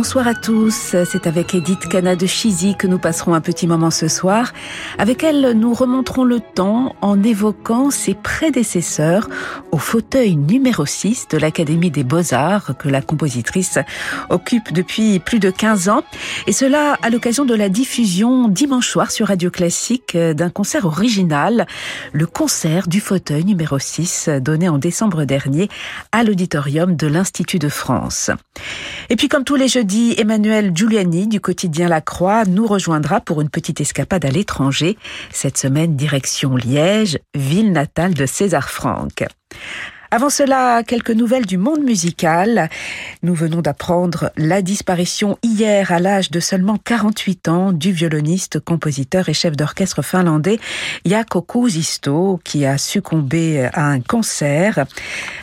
Bonsoir à tous, c'est avec Edith Cana de Chizy que nous passerons un petit moment ce soir. Avec elle, nous remonterons le temps en évoquant ses prédécesseurs au fauteuil numéro 6 de l'Académie des Beaux-Arts que la compositrice occupe depuis plus de 15 ans. Et cela à l'occasion de la diffusion dimanche soir sur Radio Classique d'un concert original, le concert du fauteuil numéro 6 donné en décembre dernier à l'auditorium de l'Institut de France. Et puis comme tous les Emmanuel Giuliani du quotidien La Croix nous rejoindra pour une petite escapade à l'étranger. Cette semaine, direction Liège, ville natale de César Franck. Avant cela, quelques nouvelles du monde musical. Nous venons d'apprendre la disparition hier à l'âge de seulement 48 ans du violoniste, compositeur et chef d'orchestre finlandais Jaakko Kuusisto qui a succombé à un cancer.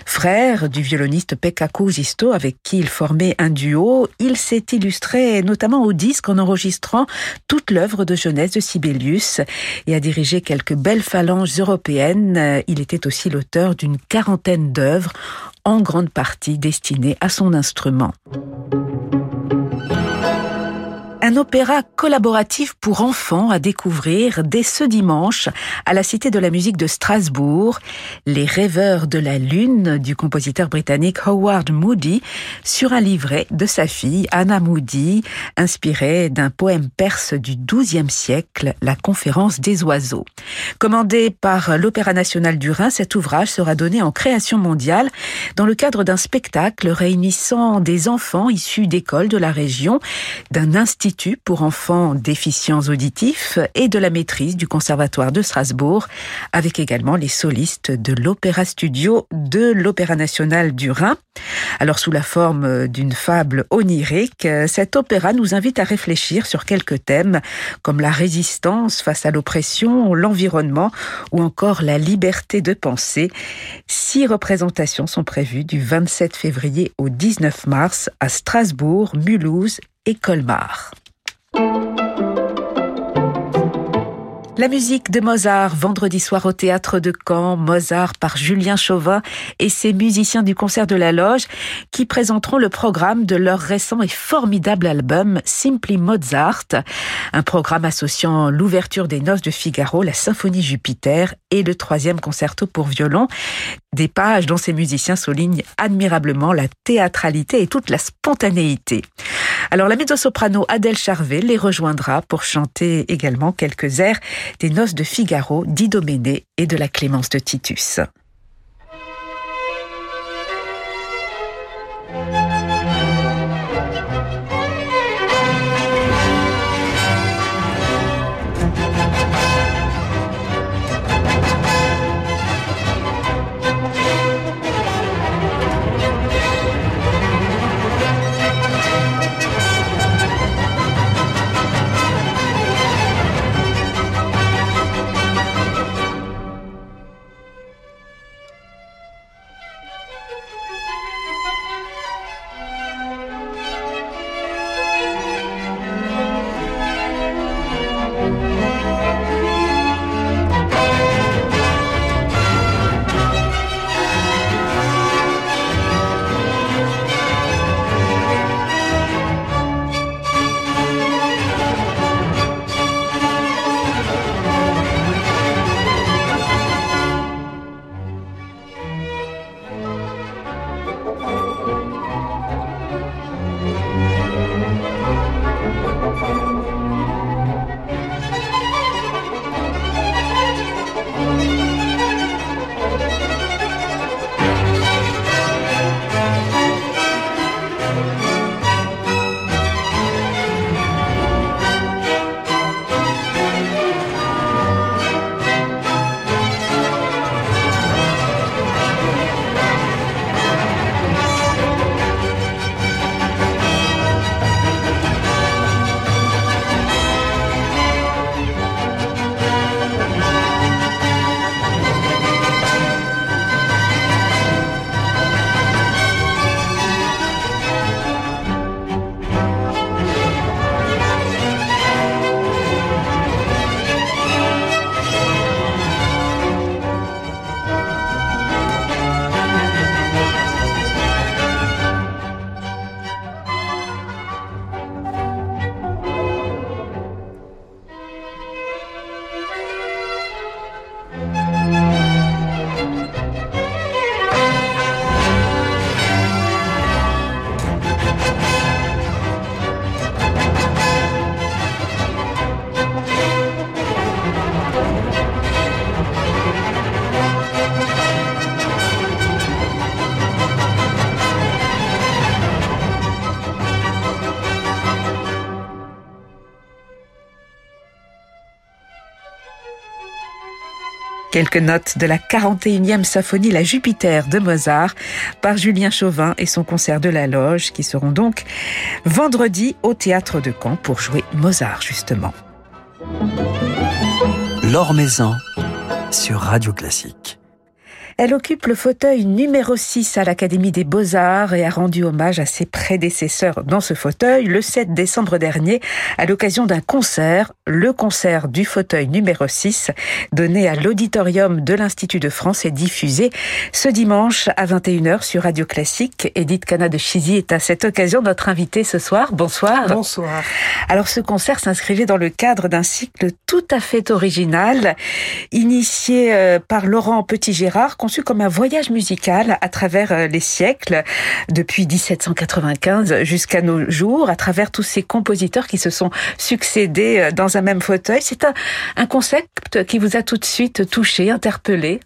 Frère du violoniste Pekka Kuusisto avec qui il formait un duo, il s'est illustré notamment au disque en enregistrant toute l'œuvre de jeunesse de Sibelius et a dirigé quelques belles phalanges européennes. Il était aussi l'auteur d'une quarantaine d'œuvres, en grande partie destinées à son instrument un opéra collaboratif pour enfants à découvrir dès ce dimanche à la Cité de la musique de Strasbourg, Les rêveurs de la lune du compositeur britannique Howard Moody sur un livret de sa fille Anna Moody, inspiré d'un poème perse du XIIe siècle, La conférence des oiseaux. Commandé par l'Opéra national du Rhin, cet ouvrage sera donné en création mondiale dans le cadre d'un spectacle réunissant des enfants issus d'écoles de la région, d'un institut pour enfants déficients auditifs et de la maîtrise du Conservatoire de Strasbourg, avec également les solistes de l'Opéra Studio de l'Opéra National du Rhin. Alors sous la forme d'une fable onirique, cet opéra nous invite à réfléchir sur quelques thèmes comme la résistance face à l'oppression, l'environnement ou encore la liberté de penser. Six représentations sont prévues du 27 février au 19 mars à Strasbourg, Mulhouse et Colmar. La musique de Mozart, vendredi soir au théâtre de Caen, Mozart par Julien Chauvin et ses musiciens du concert de la Loge qui présenteront le programme de leur récent et formidable album Simply Mozart, un programme associant l'ouverture des noces de Figaro, la symphonie Jupiter et le troisième concerto pour violon, des pages dont ces musiciens soulignent admirablement la théâtralité et toute la spontanéité. Alors la mezzo-soprano Adèle Charvet les rejoindra pour chanter également quelques airs des noces de Figaro, d'Idoménée et de la Clémence de Titus. Quelques notes de la 41e symphonie La Jupiter de Mozart par Julien Chauvin et son concert de la Loge qui seront donc vendredi au théâtre de Caen pour jouer Mozart justement. L'Or sur Radio Classique. Elle occupe le fauteuil numéro 6 à l'Académie des Beaux-Arts et a rendu hommage à ses prédécesseurs dans ce fauteuil le 7 décembre dernier à l'occasion d'un concert, le concert du fauteuil numéro 6, donné à l'auditorium de l'Institut de France et diffusé ce dimanche à 21h sur Radio Classique. Edith Cana de Chizy est à cette occasion notre invitée ce soir. Bonsoir. Bonsoir. Alors ce concert s'inscrivait dans le cadre d'un cycle tout à fait original, initié euh, par Laurent Petit-Gérard, conçu comme un voyage musical à travers euh, les siècles, depuis 1795 jusqu'à nos jours, à travers tous ces compositeurs qui se sont succédés euh, dans un même fauteuil. C'est un, un concept qui vous a tout de suite touché, interpellé?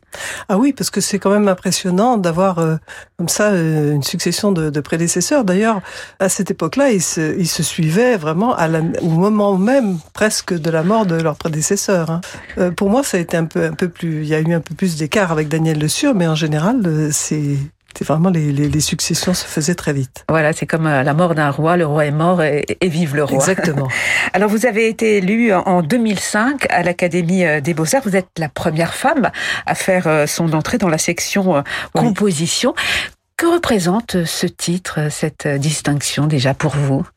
Ah oui, parce que c'est quand même impressionnant d'avoir euh, comme ça euh, une succession de, prédécesseurs. D'ailleurs, à cette époque-là, ils se, suivaient vraiment au moment même presque de la mort de leurs prédécesseurs. Hein. Euh, pour moi, ça a été un peu, un peu plus, il y a eu un peu plus d'écart avec Daniel Le Sûr, mais en général, euh, c'est c'est vraiment les, les, les, successions se faisaient très vite. Voilà, c'est comme la mort d'un roi, le roi est mort et, et vive le roi. Exactement. Alors vous avez été élue en 2005 à l'Académie des Beaux-Arts. Vous êtes la première femme à faire son entrée dans la section composition. Oui. Que représente ce titre, cette distinction déjà pour vous?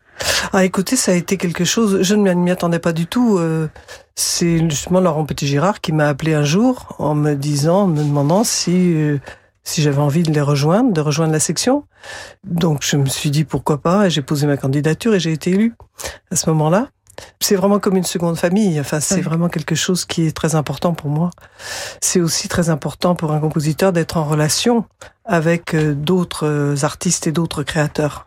Ah, écoutez, ça a été quelque chose. Je ne m'y attendais pas du tout. Euh, c'est justement Laurent Petit-Girard qui m'a appelé un jour en me disant, en me demandant si euh, si j'avais envie de les rejoindre, de rejoindre la section. Donc je me suis dit pourquoi pas, et j'ai posé ma candidature et j'ai été élue à ce moment-là. C'est vraiment comme une seconde famille. Enfin, c'est oui. vraiment quelque chose qui est très important pour moi. C'est aussi très important pour un compositeur d'être en relation avec euh, d'autres artistes et d'autres créateurs.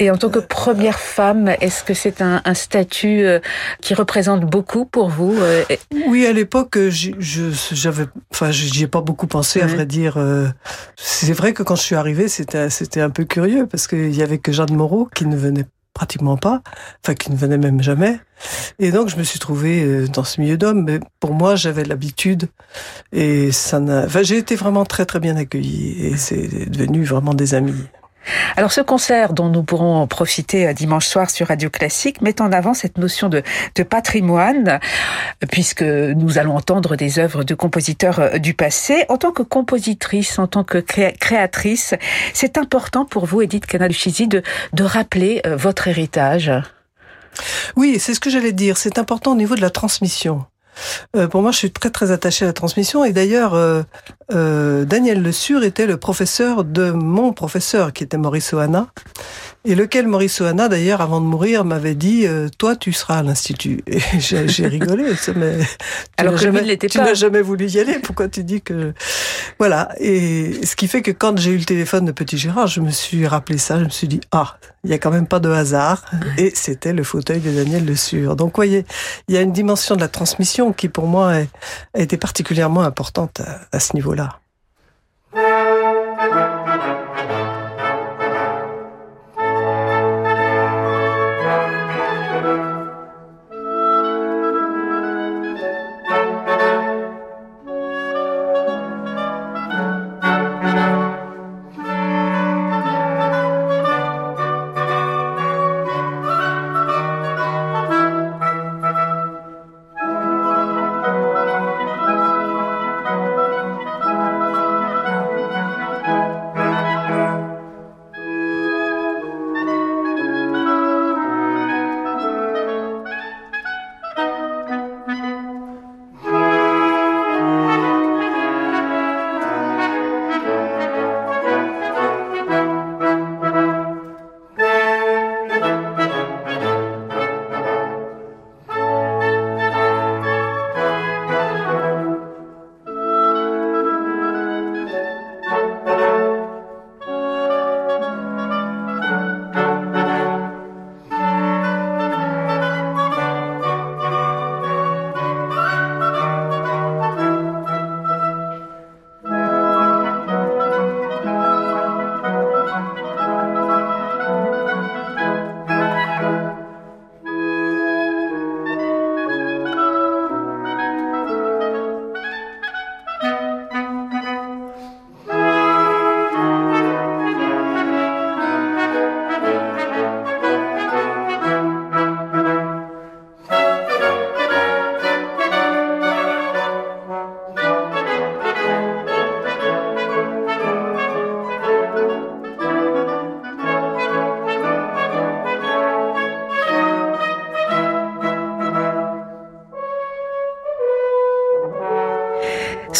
Et en tant que première femme, est-ce que c'est un, un, statut euh, qui représente beaucoup pour vous euh, Oui, à l'époque, j'avais, enfin, j'y ai pas beaucoup pensé, à vrai dire. Euh, c'est vrai que quand je suis arrivée, c'était, c'était un peu curieux parce qu'il y avait que Jeanne Moreau qui ne venait pratiquement pas, enfin qui ne venait même jamais. Et donc je me suis trouvée dans ce milieu d'hommes, mais pour moi j'avais l'habitude et ça n'a, enfin, j'ai été vraiment très très bien accueillie et c'est devenu vraiment des amis. Alors ce concert dont nous pourrons profiter dimanche soir sur Radio Classique met en avant cette notion de, patrimoine, puisque nous allons entendre des œuvres de compositeurs du passé. En tant que compositrice, en tant que créatrice, c'est important pour vous, Edith Canal-Chizy, de, de rappeler votre héritage. Oui, c'est ce que j'allais dire. C'est important au niveau de la transmission. Euh, pour moi, je suis très très attachée à la transmission. Et d'ailleurs, euh, euh, Daniel Le Sur était le professeur de mon professeur, qui était Maurice Oana. Et lequel Maurice Oana, d'ailleurs, avant de mourir, m'avait dit euh, Toi, tu seras à l'Institut. Et j'ai rigolé. Mais Alors que jamais, Tu n'as jamais voulu y aller. Pourquoi tu dis que. Voilà. Et ce qui fait que quand j'ai eu le téléphone de Petit Gérard, je me suis rappelé ça. Je me suis dit Ah, il n'y a quand même pas de hasard. Et c'était le fauteuil de Daniel Le Sur. Donc, voyez, il y a une dimension de la transmission qui, pour moi, a été particulièrement importante à, à ce niveau-là.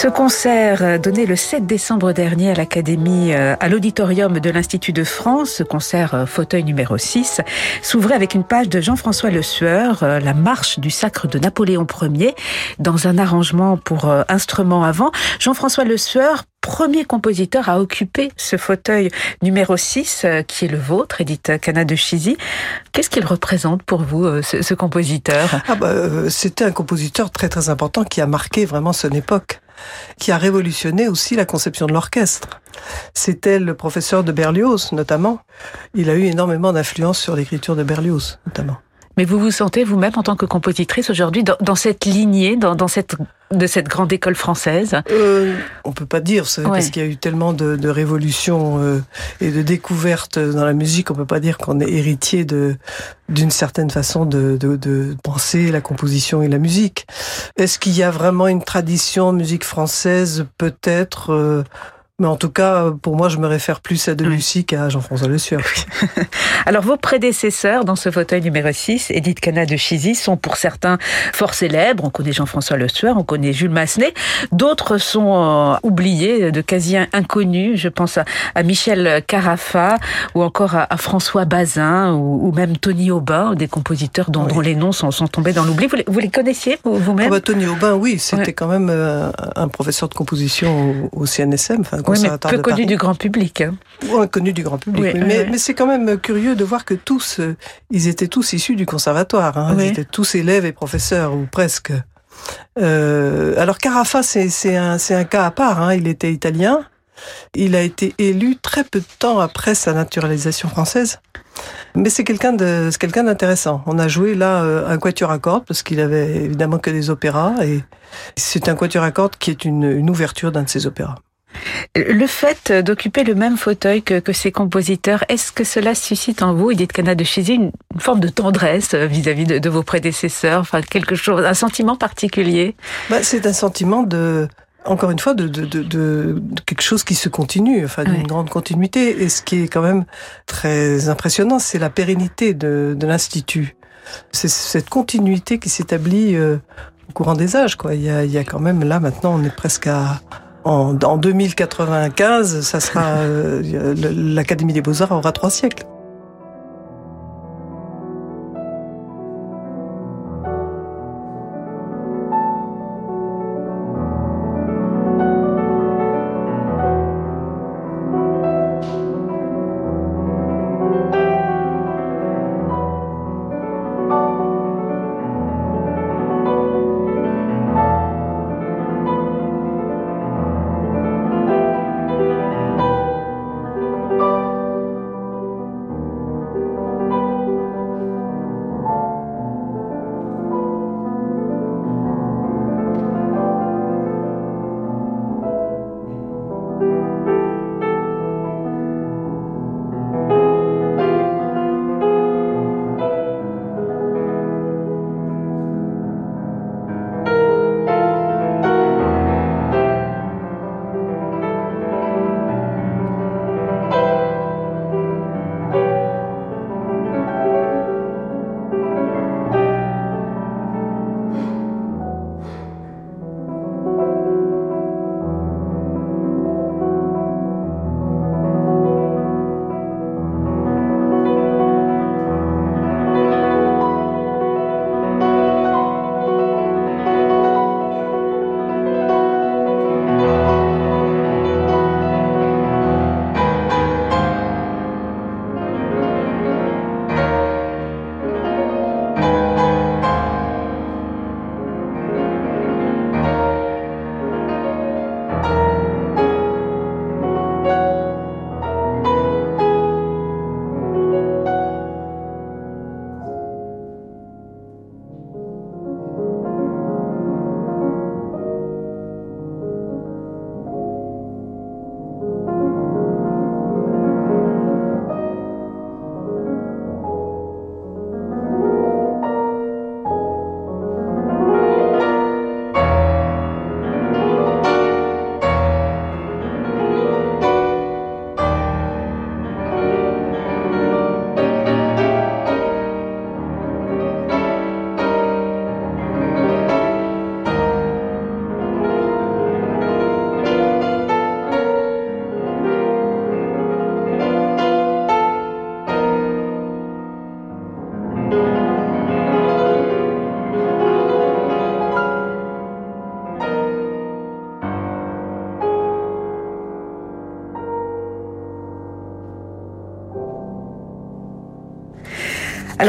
Ce concert donné le 7 décembre dernier à l'Académie, euh, à l'auditorium de l'Institut de France, ce concert euh, fauteuil numéro 6, s'ouvrait avec une page de Jean-François Le Sueur, euh, la marche du sacre de Napoléon Ier, dans un arrangement pour instruments avant. Jean-François Le Sueur, premier compositeur à occuper ce fauteuil numéro 6 qui est le vôtre, Edith Cana de Chizy. Qu'est-ce qu'il représente pour vous, ce, ce compositeur? Ah bah, C'était un compositeur très très important qui a marqué vraiment son époque qui a révolutionné aussi la conception de l'orchestre. C'était le professeur de Berlioz, notamment. Il a eu énormément d'influence sur l'écriture de Berlioz, notamment. Mais vous vous sentez vous-même en tant que compositrice aujourd'hui dans, cette lignée, dans, cette de cette grande école française? Euh, On peut pas dire, parce qu'il y a eu tellement de, révolutions euh, et de découvertes dans la musique, on peut pas dire qu'on est héritier de d'une certaine façon de, de, penser la composition et la musique. Est-ce qu'il y a vraiment une tradition musique française? Peut-être. Euh, mais en tout cas, pour moi, je me réfère plus à Debussy qu'à Jean-François Le Sueur. Alors, vos prédécesseurs dans ce fauteuil numéro 6, Edith Cana de Chizy, sont pour certains fort célèbres. On connaît Jean-François Le Sueur, on connaît Jules Massenet. D'autres sont euh, oubliés, de quasi inconnus. Je pense à, Michel Carafa ou encore à, François Bazin ou, même Tony Aubin, des compositeurs dont, les noms sont, tombés dans l'oubli. Vous, les connaissiez vous-même? Ah bah, Tony Aubin, oui, c'était quand même euh, un professeur de composition au, CNSM, enfin, oui, mais peu connu du grand public. Hein. Oui, connu du grand public. mais, mais c'est quand même curieux de voir que tous, euh, ils étaient tous issus du conservatoire. Hein. Ils étaient tous élèves et professeurs, ou presque. Euh, alors Carafa, c'est un, un cas à part. Hein. Il était italien. Il a été élu très peu de temps après sa naturalisation française. Mais c'est quelqu'un de, quelqu'un d'intéressant. On a joué là euh, un quatuor à cordes parce qu'il avait évidemment que des opéras et c'est un quatuor à cordes qui est une, une ouverture d'un de ses opéras. Le fait d'occuper le même fauteuil que, que ces compositeurs, est-ce que cela suscite en vous, Edith Cana de Chizy, une, forme de tendresse vis-à-vis de, vos prédécesseurs, enfin quelque chose, un sentiment particulier? Bah, C'est un sentiment de, encore une fois, de, de, de, quelque chose qui se continue, enfin d'une grande continuité. Et ce qui est quand même très impressionnant, c'est la pérennité de, de l'institut. C'est cette continuité qui s'établit euh, au courant des âges. Quoi. Il, y a, il y a quand même là maintenant, on est presque à en, 2095, ça sera euh, l'Académie des Beaux-Arts aura trois siècles.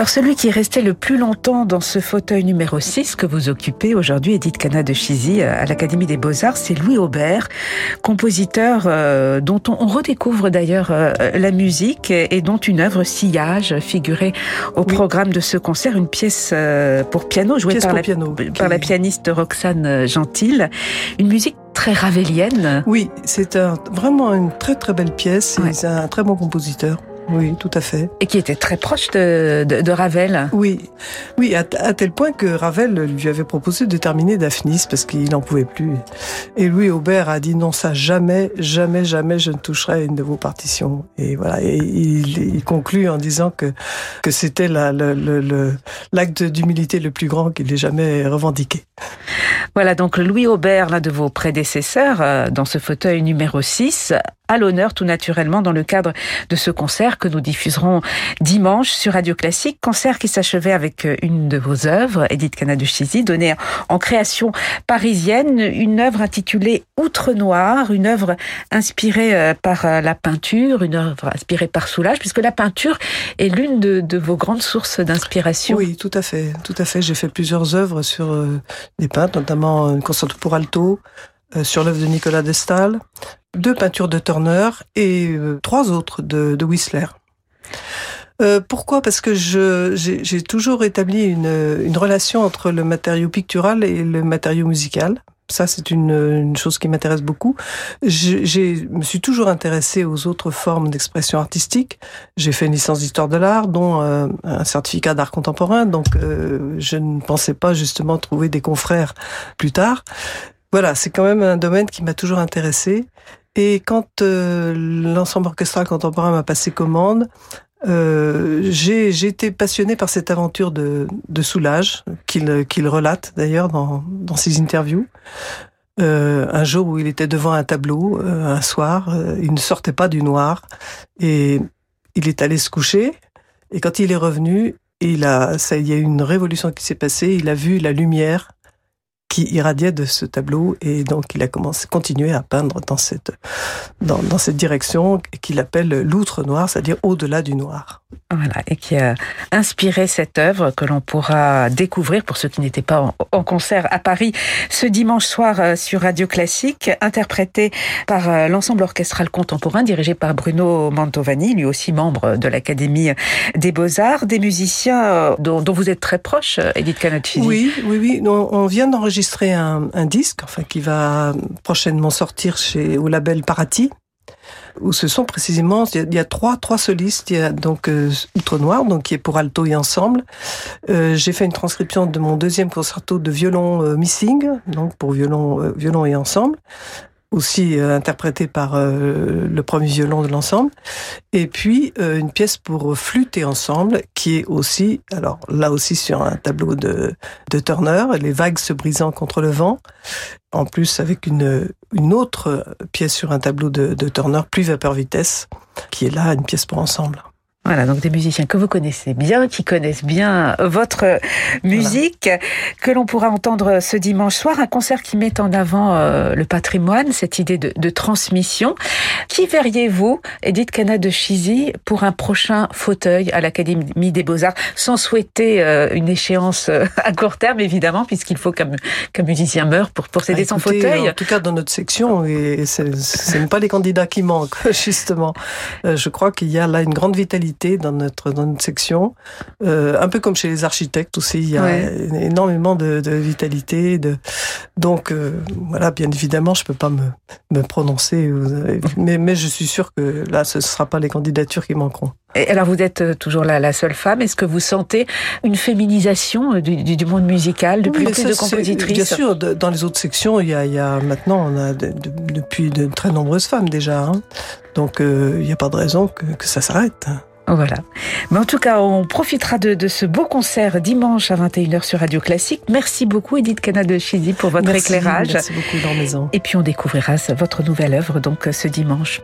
Alors celui qui est resté le plus longtemps dans ce fauteuil numéro 6 que vous occupez aujourd'hui, Edith Cana de Chizy, à l'Académie des Beaux-Arts, c'est Louis Aubert, compositeur euh, dont on, redécouvre d'ailleurs euh, la musique et, dont une œuvre Sillage figurait au programme de ce concert, une pièce euh, pour piano jouée par, la, piano, par la pianiste Roxane Gentil. Une musique très ravelienne. Oui, c'est un, vraiment une très très belle pièce. C'est un très bon compositeur. Oui, tout à fait. Et qui était très proche de, de, Ravel. Oui, oui, à, tel point que Ravel lui avait proposé de terminer Daphnis parce qu'il n'en pouvait plus. Et Louis Aubert a dit non, ça jamais, jamais, jamais je ne toucherai une de vos partitions. Et voilà, et il, conclut en disant que que c'était l'acte d'humilité le plus grand qu'il ait jamais revendiqué. Voilà donc Louis Aubert, l'un de vos prédécesseurs, euh, dans ce fauteuil numéro 6, à l'honneur tout naturellement dans le cadre de ce concert que nous diffuserons dimanche sur Radio Classique. Concert qui s'achevait avec euh, une de vos œuvres, Edith Chizy, donnée en création parisienne, une œuvre intitulée Outre Noir, une œuvre inspirée euh, par la peinture, une œuvre inspirée par Soulage, puisque la peinture est l'une de, vos grandes sources d'inspiration. Oui, tout à fait, tout à fait. J'ai fait plusieurs œuvres sur des peintres, notamment une concerto pour alto, euh, sur l'œuvre de Nicolas Destal, deux peintures de Turner et euh, trois autres de, de Whistler. Euh, pourquoi? Parce que j'ai toujours établi une, relation entre le matériau pictural et le matériau musical. Ça, c'est une, une, chose qui m'intéresse beaucoup. Je me suis toujours intéressée aux autres formes d'expression artistique. J'ai fait une licence d'histoire de l'art, dont un certificat d'art contemporain. Donc, je ne pensais pas justement trouver des confrères plus tard. Voilà, c'est quand même un domaine qui m'a toujours intéressé. Et quand euh, l'ensemble orchestral contemporain m'a passé commande, euh, j'ai été passionné par cette aventure de, soulage qu'il relate d'ailleurs dans, dans ses interviews. Euh, un jour où il était devant un tableau, un soir, il ne sortait pas du noir et il est allé se coucher. Et quand il est revenu, il a, ça, il y a eu une révolution qui s'est passée. Il a vu la lumière qui irradiait de ce tableau et donc il a commencé continuer à peindre dans cette dans, dans cette direction qu'il appelle l'outre noir, c'est-à-dire au-delà du noir. Voilà, et qui a inspiré cette œuvre que l'on pourra découvrir pour ceux qui n'étaient pas en, concert à Paris ce dimanche soir euh, sur Radio Classique, interprété par euh, l'ensemble orchestral contemporain dirigé par Bruno Mantovani, lui aussi membre de l'Académie des Beaux-Arts, des musiciens euh, dont, dont, vous êtes très proche, Edith Canacci. Oui, oui, oui. On vient d'enregistrer un, un, disque, enfin qui va prochainement sortir au label Parati où ce sont précisément il y a, trois trois solistes. Donc euh, Outre Noir, donc qui est pour alto et ensemble. Euh, J'ai fait une transcription de mon deuxième concerto de violon euh, missing, donc pour violon violon et ensemble aussi euh, interprété par euh, le premier violon de l'ensemble, et puis euh, une pièce pour flûte et ensemble qui est aussi, alors là aussi sur un tableau de, de Turner, les vagues se brisant contre le vent, en plus avec une, une autre pièce sur un tableau de, de Turner, plus vapeur vitesse, qui est là une pièce pour ensemble. Voilà, donc des musiciens que vous connaissez bien, qui connaissent bien votre musique, que l'on pourra entendre ce dimanche soir, un concert qui met en avant euh, le patrimoine, cette idée de, de transmission. Qui verriez-vous, Edith Cana de Chizy, pour un prochain fauteuil à l'Académie des Beaux-Arts, sans souhaiter euh, une échéance euh, à court terme, évidemment, puisqu'il faut qu'un musicien meure pour, pour céder ah, son fauteuil En tout cas, dans notre section, et ce pas les candidats qui manquent, justement. je crois qu'il y a là une grande vitalité dans notre, dans notre section. Euh, un peu comme chez les architectes aussi, il y a énormément de, de, vitalité. De... Donc euh, voilà, bien évidemment, je peux pas me, me prononcer, euh, mais, mais je suis sûr que là, ce ne sera pas les candidatures qui manqueront. Et alors vous êtes euh, toujours la, la seule femme. Est-ce que vous sentez une féminisation du, du, monde musical, de plus en plus de compositrices Bien sûr, dans les autres sections, il y a, il y a maintenant, on a de, depuis de très nombreuses femmes déjà. Hein. Donc il n'y a pas de raison que, que ça s'arrête. Voilà. Mais en tout cas, on profitera de, de, ce beau concert dimanche à 21h sur Radio Classique. Merci beaucoup Edith Canada Chizy pour votre éclairage. Merci beaucoup Maison. Et puis on découvrira votre nouvelle œuvre donc ce dimanche.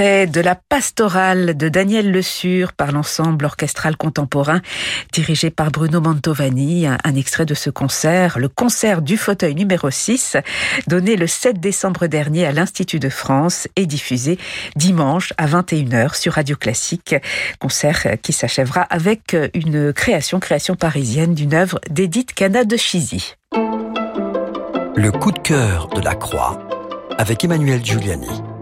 De la pastorale de Daniel Le Sur par l'ensemble orchestral contemporain dirigé par Bruno Mantovani. Un, extrait de ce concert, le concert du fauteuil numéro 6, donné le 7 décembre dernier à l'Institut de France et diffusé dimanche à 21h sur Radio Classique. Concert qui s'achèvera avec une création, création parisienne d'une œuvre d'Edith Cana de Chizy. Le coup de cœur de la Croix avec Emmanuel Giuliani.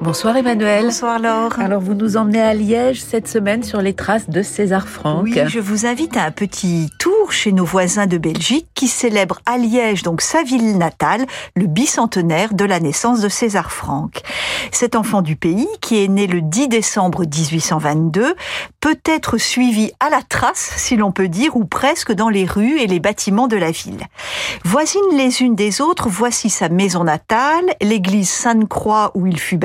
Bonsoir Emmanuel. Bonsoir Laure. Alors vous nous emmenez à Liège cette semaine sur les traces de César Franck. Oui, je vous invite à un petit tour chez nos voisins de Belgique qui célèbrent à Liège, donc sa ville natale, le bicentenaire de la naissance de César Franck. Cet enfant du pays, qui est né le 10 décembre 1822, peut être suivi à la trace, si l'on peut dire, ou presque dans les rues et les bâtiments de la ville. Voisines les unes des autres, voici sa maison natale, l'église Sainte-Croix où il fut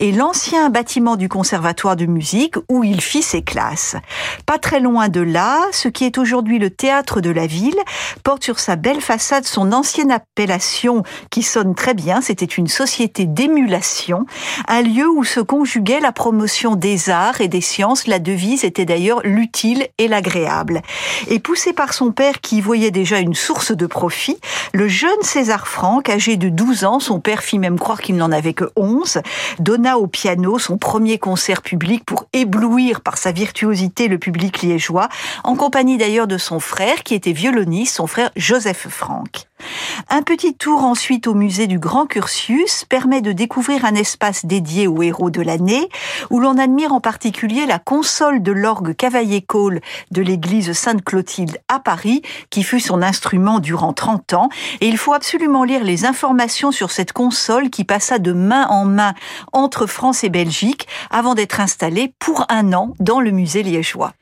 et l'ancien bâtiment du conservatoire de musique où il fit ses classes. Pas très loin de là, ce qui est aujourd'hui le théâtre de la ville porte sur sa belle façade son ancienne appellation qui sonne très bien, c'était une société d'émulation, un lieu où se conjuguait la promotion des arts et des sciences. La devise était d'ailleurs l'utile et l'agréable. Et poussé par son père qui y voyait déjà une source de profit, le jeune César Franck, âgé de 12 ans, son père fit même croire qu'il n'en avait que 11, donna au piano son premier concert public pour éblouir par sa virtuosité le public liégeois, en compagnie d'ailleurs de son frère qui était violoniste, son frère Joseph Franck. Un petit tour ensuite au musée du Grand Curtius permet de découvrir un espace dédié aux héros de l'année, où l'on admire en particulier la console de l'orgue Cavaillé-Cole de l'église Sainte-Clotilde à Paris, qui fut son instrument durant 30 ans. Et il faut absolument lire les informations sur cette console qui passa de main en main entre France et Belgique avant d'être installée pour un an dans le musée liégeois.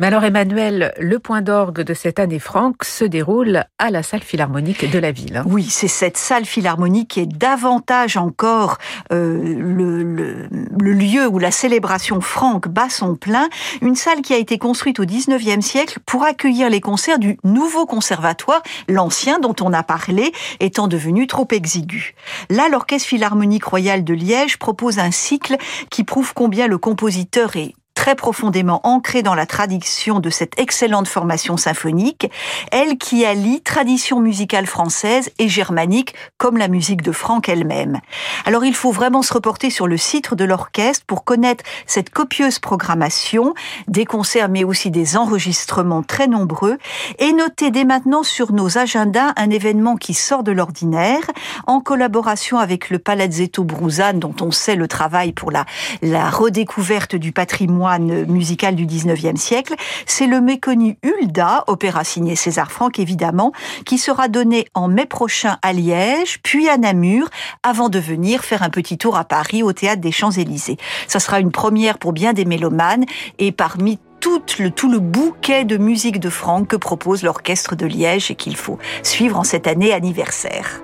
Mais alors Emmanuel, le point d'orgue de cette année franque se déroule à la salle philharmonique de la ville. Hein. Oui, c'est cette salle philharmonique qui est davantage encore euh, le, le, le, lieu où la célébration franque bat son plein. Une salle qui a été construite au 19e siècle pour accueillir les concerts du nouveau conservatoire, l'ancien dont on a parlé, étant devenu trop exigu. Là, l'Orchestre philharmonique royal de Liège propose un cycle qui prouve combien le compositeur est très profondément ancrée dans la tradition de cette excellente formation symphonique, elle qui allie tradition musicale française et germanique comme la musique de Franck elle-même. Alors il faut vraiment se reporter sur le site de l'orchestre pour connaître cette copieuse programmation, des concerts mais aussi des enregistrements très nombreux et noter dès maintenant sur nos agendas un événement qui sort de l'ordinaire en collaboration avec le Palazzetto Bruzane dont on sait le travail pour la, la redécouverte du patrimoine musical du 19e siècle. C'est le méconnu Hulda, opéra signé César Franck évidemment, qui sera donné en mai prochain à Liège, puis à Namur, avant de venir faire un petit tour à Paris au théâtre des Champs-Élysées. Ça sera une première pour bien des mélomanes et parmi tout le, tout le bouquet de musique de Franck que propose l'orchestre de Liège et qu'il faut suivre en cette année anniversaire.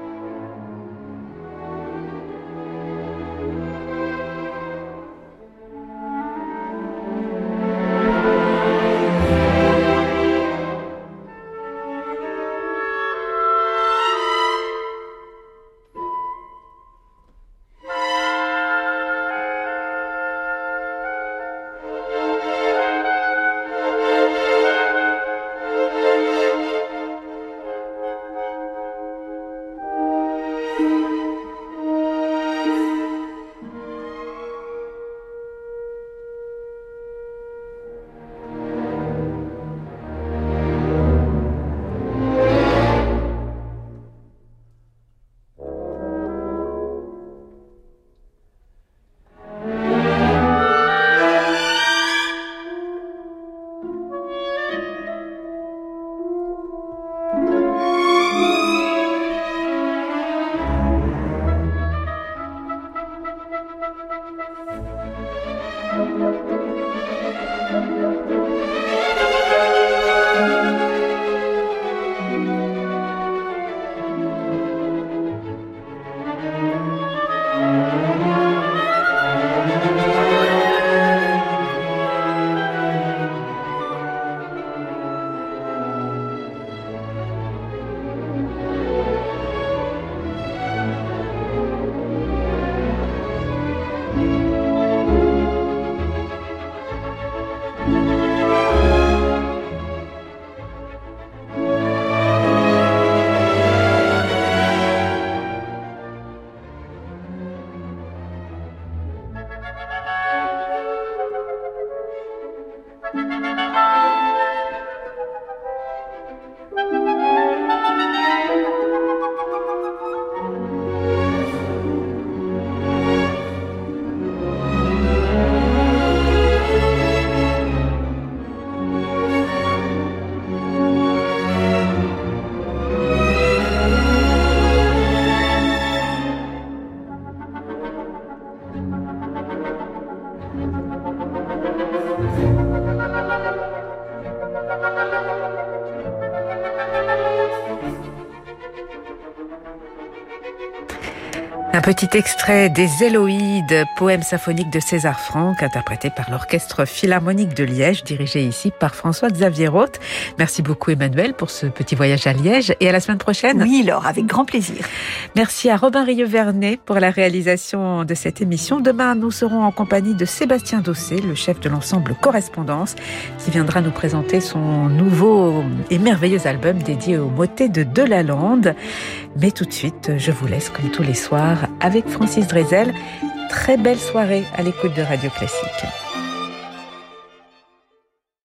Petit extrait des Éloïdes, poème symphonique de César Franck, interprété par l'Orchestre Philharmonique de Liège, dirigé ici par François-Xavier Roth. Merci beaucoup Emmanuel pour ce petit voyage à Liège et à la semaine prochaine. Oui, Laure, avec grand plaisir. Merci à Robin Rieux-Vernet pour la réalisation de cette émission. Demain, nous serons en compagnie de Sébastien Dossé, le chef de l'ensemble Correspondance, qui viendra nous présenter son nouveau et merveilleux album dédié aux motets de Delalande. Mais tout de suite, je vous laisse comme tous les soirs avec Francis Drezel. Très belle soirée à l'écoute de Radio Classique.